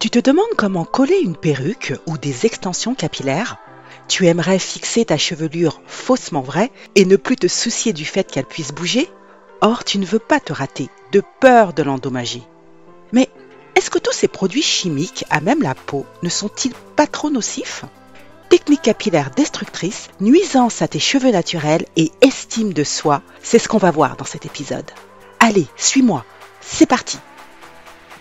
Tu te demandes comment coller une perruque ou des extensions capillaires? Tu aimerais fixer ta chevelure faussement vraie et ne plus te soucier du fait qu'elle puisse bouger? Or, tu ne veux pas te rater, de peur de l'endommager. Mais est-ce que tous ces produits chimiques, à même la peau, ne sont-ils pas trop nocifs? Technique capillaire destructrice, nuisance à tes cheveux naturels et estime de soi, c'est ce qu'on va voir dans cet épisode. Allez, suis-moi, c'est parti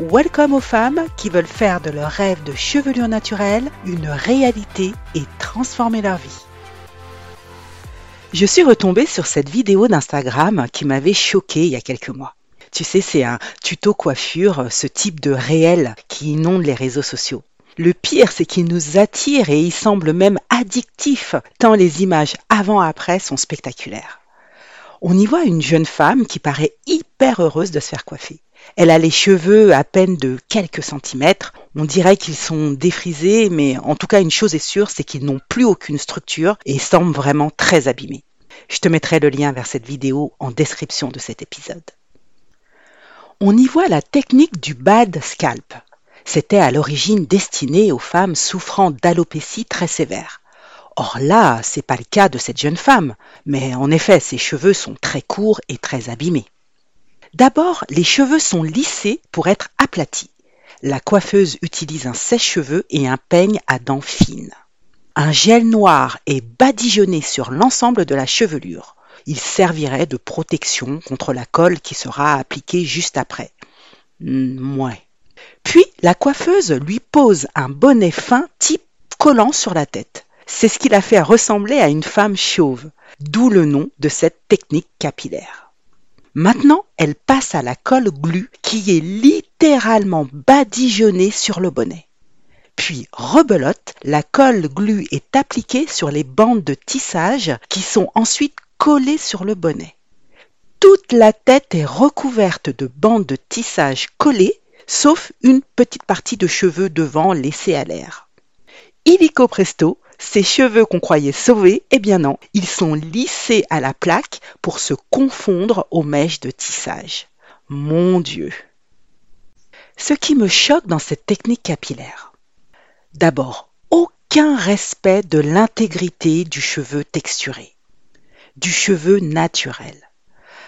Welcome aux femmes qui veulent faire de leur rêve de chevelure naturelle une réalité et transformer leur vie. Je suis retombée sur cette vidéo d'Instagram qui m'avait choquée il y a quelques mois. Tu sais, c'est un tuto coiffure, ce type de réel qui inonde les réseaux sociaux. Le pire, c'est qu'il nous attire et il semble même addictif, tant les images avant-après sont spectaculaires. On y voit une jeune femme qui paraît hyper heureuse de se faire coiffer. Elle a les cheveux à peine de quelques centimètres. On dirait qu'ils sont défrisés, mais en tout cas, une chose est sûre, c'est qu'ils n'ont plus aucune structure et semblent vraiment très abîmés. Je te mettrai le lien vers cette vidéo en description de cet épisode. On y voit la technique du bad scalp. C'était à l'origine destiné aux femmes souffrant d'alopécie très sévère. Or là, c'est pas le cas de cette jeune femme, mais en effet, ses cheveux sont très courts et très abîmés. D'abord, les cheveux sont lissés pour être aplatis. La coiffeuse utilise un sèche-cheveux et un peigne à dents fines. Un gel noir est badigeonné sur l'ensemble de la chevelure. Il servirait de protection contre la colle qui sera appliquée juste après. Mouais. Hmm, Puis la coiffeuse lui pose un bonnet fin type collant sur la tête. C'est ce qui la fait ressembler à une femme chauve, d'où le nom de cette technique capillaire. Maintenant, elle passe à la colle glue qui est littéralement badigeonnée sur le bonnet. Puis rebelote, la colle glue est appliquée sur les bandes de tissage qui sont ensuite collées sur le bonnet. Toute la tête est recouverte de bandes de tissage collées, sauf une petite partie de cheveux devant laissée à l'air. Illico presto, ces cheveux qu'on croyait sauvés, eh bien non, ils sont lissés à la plaque pour se confondre aux mèches de tissage. Mon Dieu. Ce qui me choque dans cette technique capillaire. D'abord, aucun respect de l'intégrité du cheveu texturé, du cheveu naturel.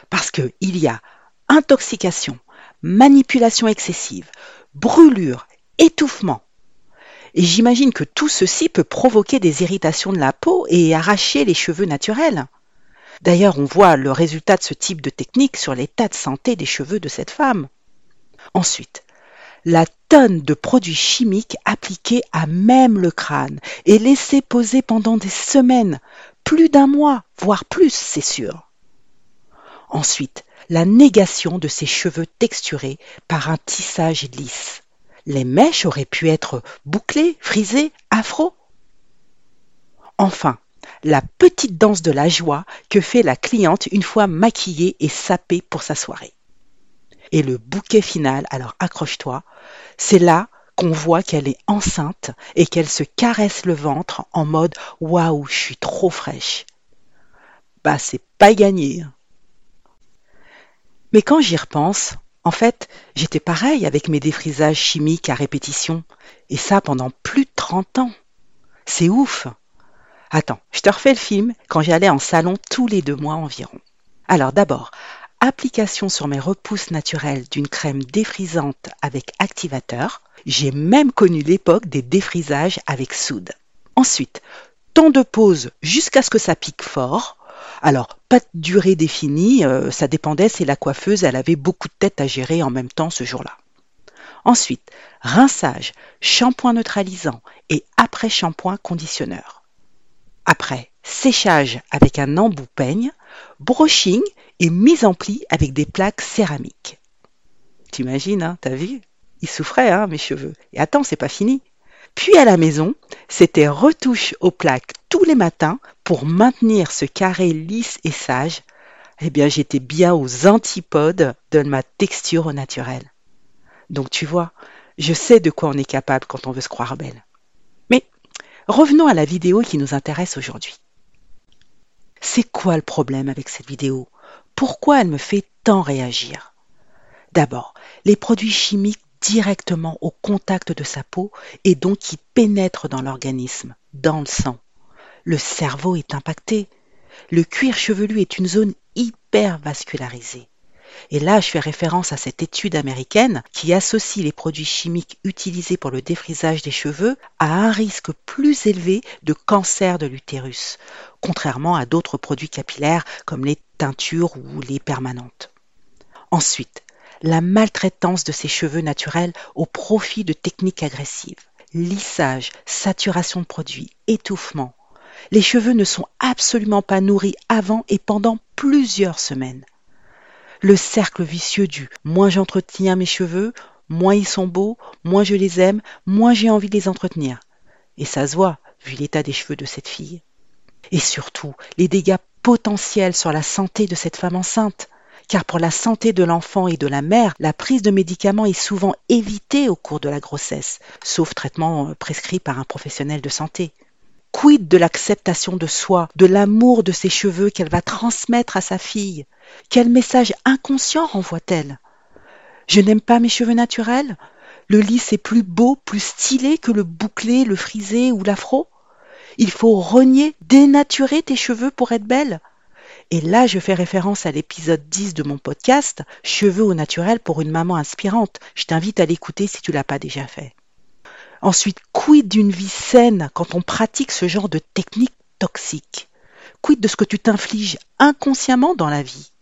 Parce qu'il y a intoxication, manipulation excessive, brûlure, étouffement, j'imagine que tout ceci peut provoquer des irritations de la peau et arracher les cheveux naturels. D'ailleurs, on voit le résultat de ce type de technique sur l'état de santé des cheveux de cette femme. Ensuite, la tonne de produits chimiques appliqués à même le crâne et laissés poser pendant des semaines, plus d'un mois, voire plus, c'est sûr. Ensuite, la négation de ces cheveux texturés par un tissage lisse les mèches auraient pu être bouclées, frisées, afro. Enfin, la petite danse de la joie que fait la cliente une fois maquillée et sapée pour sa soirée. Et le bouquet final, alors accroche-toi, c'est là qu'on voit qu'elle est enceinte et qu'elle se caresse le ventre en mode waouh, je suis trop fraîche. Bah, c'est pas gagné. Hein. Mais quand j'y repense, en fait, j'étais pareil avec mes défrisages chimiques à répétition, et ça pendant plus de 30 ans. C'est ouf. Attends, je te refais le film quand j'allais en salon tous les deux mois environ. Alors d'abord, application sur mes repousses naturelles d'une crème défrisante avec activateur. J'ai même connu l'époque des défrisages avec soude. Ensuite, temps de pause jusqu'à ce que ça pique fort. Alors, pas de durée définie, euh, ça dépendait si la coiffeuse elle avait beaucoup de têtes à gérer en même temps ce jour-là. Ensuite, rinçage, shampoing neutralisant et après shampoing conditionneur. Après, séchage avec un embout peigne, brushing et mise en pli avec des plaques céramiques. T'imagines, hein, t'as vu? Ils souffraient, hein, mes cheveux. Et attends, c'est pas fini. Puis à la maison, c'était retouche aux plaques tous les matins pour maintenir ce carré lisse et sage. Eh bien, j'étais bien aux antipodes de ma texture au naturel. Donc tu vois, je sais de quoi on est capable quand on veut se croire belle. Mais revenons à la vidéo qui nous intéresse aujourd'hui. C'est quoi le problème avec cette vidéo? Pourquoi elle me fait tant réagir? D'abord, les produits chimiques directement au contact de sa peau et donc qui pénètrent dans l'organisme, dans le sang. Le cerveau est impacté. Le cuir chevelu est une zone hyper vascularisée. Et là, je fais référence à cette étude américaine qui associe les produits chimiques utilisés pour le défrisage des cheveux à un risque plus élevé de cancer de l'utérus, contrairement à d'autres produits capillaires comme les teintures ou les permanentes. Ensuite, la maltraitance de ses cheveux naturels au profit de techniques agressives. Lissage, saturation de produits, étouffement. Les cheveux ne sont absolument pas nourris avant et pendant plusieurs semaines. Le cercle vicieux du moins j'entretiens mes cheveux, moins ils sont beaux, moins je les aime, moins j'ai envie de les entretenir. Et ça se voit, vu l'état des cheveux de cette fille. Et surtout, les dégâts potentiels sur la santé de cette femme enceinte car pour la santé de l'enfant et de la mère, la prise de médicaments est souvent évitée au cours de la grossesse, sauf traitement euh, prescrit par un professionnel de santé. Quid de l'acceptation de soi, de l'amour de ses cheveux qu'elle va transmettre à sa fille? Quel message inconscient renvoie-t-elle? Je n'aime pas mes cheveux naturels? Le lisse est plus beau, plus stylé que le bouclé, le frisé ou l'afro? Il faut renier, dénaturer tes cheveux pour être belle? Et là, je fais référence à l'épisode 10 de mon podcast, Cheveux au naturel pour une maman inspirante. Je t'invite à l'écouter si tu l'as pas déjà fait. Ensuite, quid d'une vie saine quand on pratique ce genre de technique toxique? Quid de ce que tu t'infliges inconsciemment dans la vie?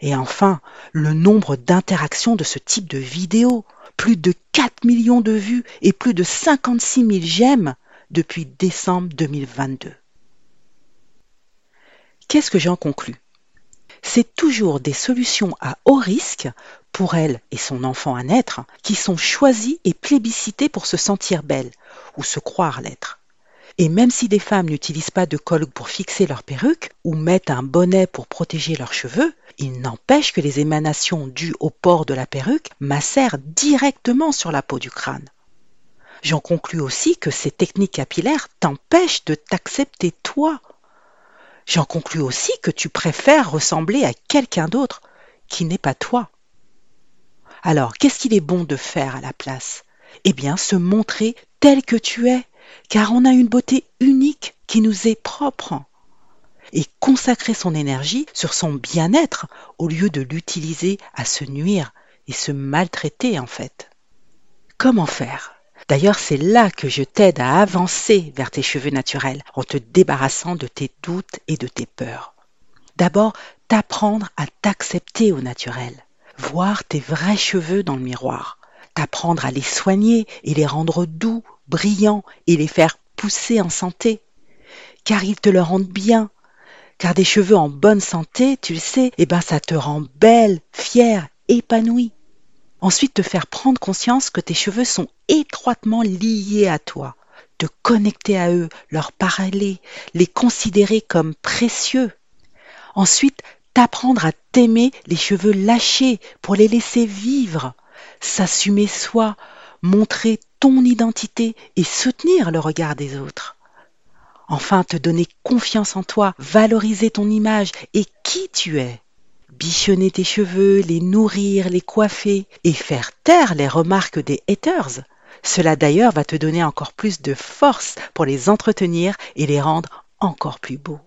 Et enfin, le nombre d'interactions de ce type de vidéo. Plus de 4 millions de vues et plus de 56 000 j'aime depuis décembre 2022. Qu'est-ce que j'en conclus? C'est toujours des solutions à haut risque pour elle et son enfant à naître qui sont choisies et plébiscitées pour se sentir belle ou se croire l'être. Et même si des femmes n'utilisent pas de col pour fixer leur perruque ou mettent un bonnet pour protéger leurs cheveux, il n'empêche que les émanations dues au port de la perruque macèrent directement sur la peau du crâne. J'en conclus aussi que ces techniques capillaires t'empêchent de t'accepter toi J'en conclus aussi que tu préfères ressembler à quelqu'un d'autre qui n'est pas toi. Alors, qu'est-ce qu'il est bon de faire à la place? Eh bien, se montrer tel que tu es, car on a une beauté unique qui nous est propre. Et consacrer son énergie sur son bien-être au lieu de l'utiliser à se nuire et se maltraiter en fait. Comment faire? D'ailleurs, c'est là que je t'aide à avancer vers tes cheveux naturels en te débarrassant de tes doutes et de tes peurs. D'abord, t'apprendre à t'accepter au naturel, voir tes vrais cheveux dans le miroir, t'apprendre à les soigner et les rendre doux, brillants et les faire pousser en santé, car ils te le rendent bien. Car des cheveux en bonne santé, tu le sais, eh ben ça te rend belle, fière, épanouie. Ensuite, te faire prendre conscience que tes cheveux sont étroitement liés à toi, te connecter à eux, leur parler, les considérer comme précieux. Ensuite, t'apprendre à t'aimer les cheveux lâchés pour les laisser vivre, s'assumer soi, montrer ton identité et soutenir le regard des autres. Enfin, te donner confiance en toi, valoriser ton image et qui tu es bichonner tes cheveux, les nourrir, les coiffer et faire taire les remarques des haters. Cela d'ailleurs va te donner encore plus de force pour les entretenir et les rendre encore plus beaux.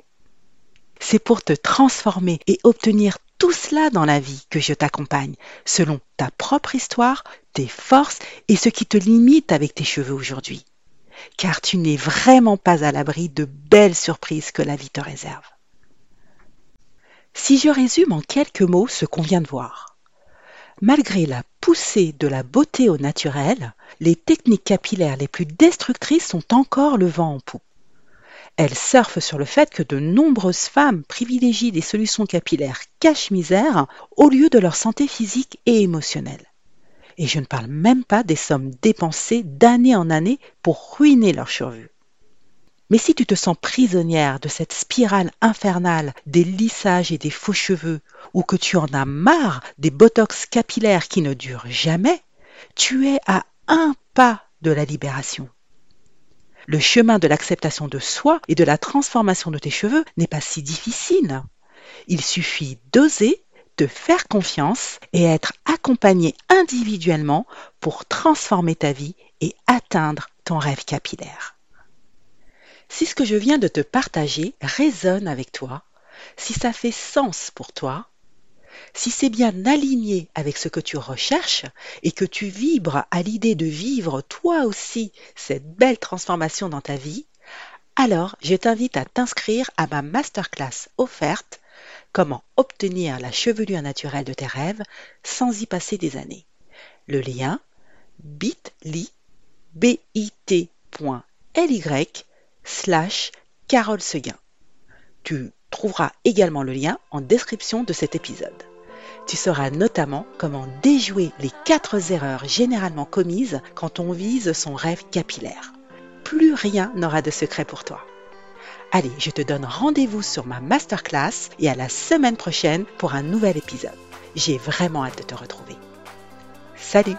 C'est pour te transformer et obtenir tout cela dans la vie que je t'accompagne, selon ta propre histoire, tes forces et ce qui te limite avec tes cheveux aujourd'hui. Car tu n'es vraiment pas à l'abri de belles surprises que la vie te réserve. Si je résume en quelques mots ce qu'on vient de voir. Malgré la poussée de la beauté au naturel, les techniques capillaires les plus destructrices sont encore le vent en poupe. Elles surfent sur le fait que de nombreuses femmes privilégient des solutions capillaires cache-misère au lieu de leur santé physique et émotionnelle. Et je ne parle même pas des sommes dépensées d'année en année pour ruiner leur survie. Mais si tu te sens prisonnière de cette spirale infernale des lissages et des faux cheveux, ou que tu en as marre des botox capillaires qui ne durent jamais, tu es à un pas de la libération. Le chemin de l'acceptation de soi et de la transformation de tes cheveux n'est pas si difficile. Il suffit d'oser, de faire confiance et être accompagné individuellement pour transformer ta vie et atteindre ton rêve capillaire. Si ce que je viens de te partager résonne avec toi, si ça fait sens pour toi, si c'est bien aligné avec ce que tu recherches et que tu vibres à l'idée de vivre toi aussi cette belle transformation dans ta vie, alors je t'invite à t'inscrire à ma masterclass offerte Comment obtenir la chevelure naturelle de tes rêves sans y passer des années. Le lien bit.ly bit.ly slash Carole Seguin. Tu trouveras également le lien en description de cet épisode. Tu sauras notamment comment déjouer les quatre erreurs généralement commises quand on vise son rêve capillaire. Plus rien n'aura de secret pour toi. Allez, je te donne rendez-vous sur ma masterclass et à la semaine prochaine pour un nouvel épisode. J'ai vraiment hâte de te retrouver. Salut